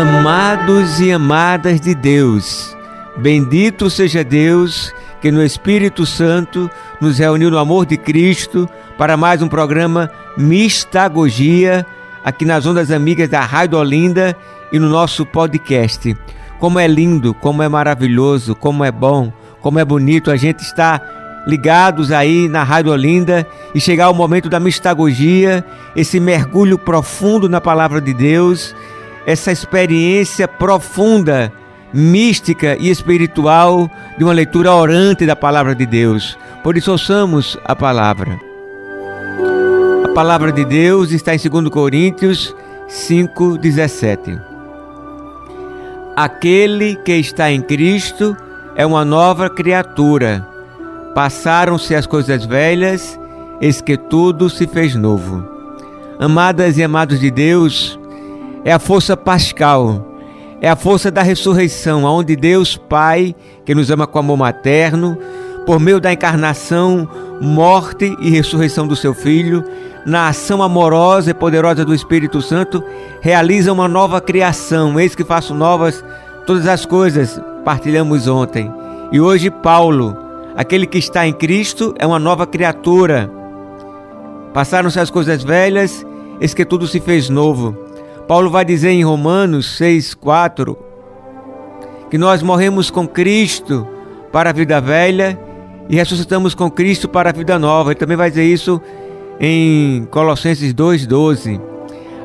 Amados e amadas de Deus, bendito seja Deus que no Espírito Santo nos reuniu no amor de Cristo para mais um programa Mistagogia aqui nas ondas amigas da Rádio Olinda e no nosso podcast. Como é lindo, como é maravilhoso, como é bom, como é bonito a gente estar ligados aí na Rádio Olinda e chegar ao momento da mistagogia, esse mergulho profundo na palavra de Deus, essa experiência profunda, mística e espiritual de uma leitura orante da palavra de Deus. Por isso ouçamos a palavra. A palavra de Deus está em 2 Coríntios 5:17. Aquele que está em Cristo é uma nova criatura Passaram-se as coisas velhas, eis que tudo se fez novo. Amadas e amados de Deus, é a força pascal, é a força da ressurreição, onde Deus Pai, que nos ama com amor materno, por meio da encarnação, morte e ressurreição do seu Filho, na ação amorosa e poderosa do Espírito Santo, realiza uma nova criação. Eis que faço novas todas as coisas, partilhamos ontem. E hoje Paulo, Aquele que está em Cristo é uma nova criatura. Passaram-se as coisas velhas, eis que tudo se fez novo. Paulo vai dizer em Romanos 6,4 que nós morremos com Cristo para a vida velha e ressuscitamos com Cristo para a vida nova. Ele também vai dizer isso em Colossenses 2,12.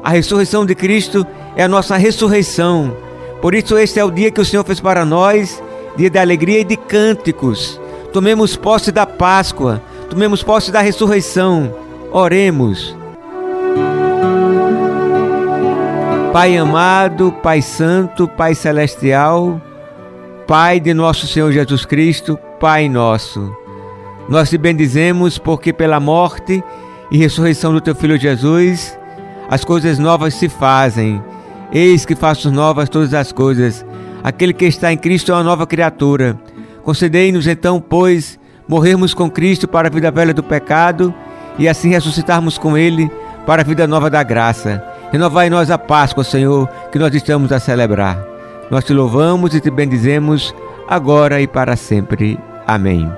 A ressurreição de Cristo é a nossa ressurreição. Por isso, este é o dia que o Senhor fez para nós dia de alegria e de cânticos. Tomemos posse da Páscoa, tomemos posse da ressurreição. Oremos. Pai amado, Pai Santo, Pai Celestial, Pai de nosso Senhor Jesus Cristo, Pai nosso. Nós te bendizemos porque pela morte e ressurreição do teu Filho Jesus, as coisas novas se fazem. Eis que faço novas todas as coisas. Aquele que está em Cristo é uma nova criatura. Concedei-nos então, pois, morrermos com Cristo para a vida velha do pecado e assim ressuscitarmos com Ele para a vida nova da graça. Renovai em nós a Páscoa, Senhor, que nós estamos a celebrar. Nós te louvamos e te bendizemos agora e para sempre. Amém.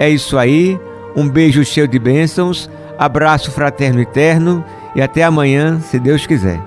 É isso aí. Um beijo cheio de bênçãos, abraço fraterno eterno e até amanhã, se Deus quiser.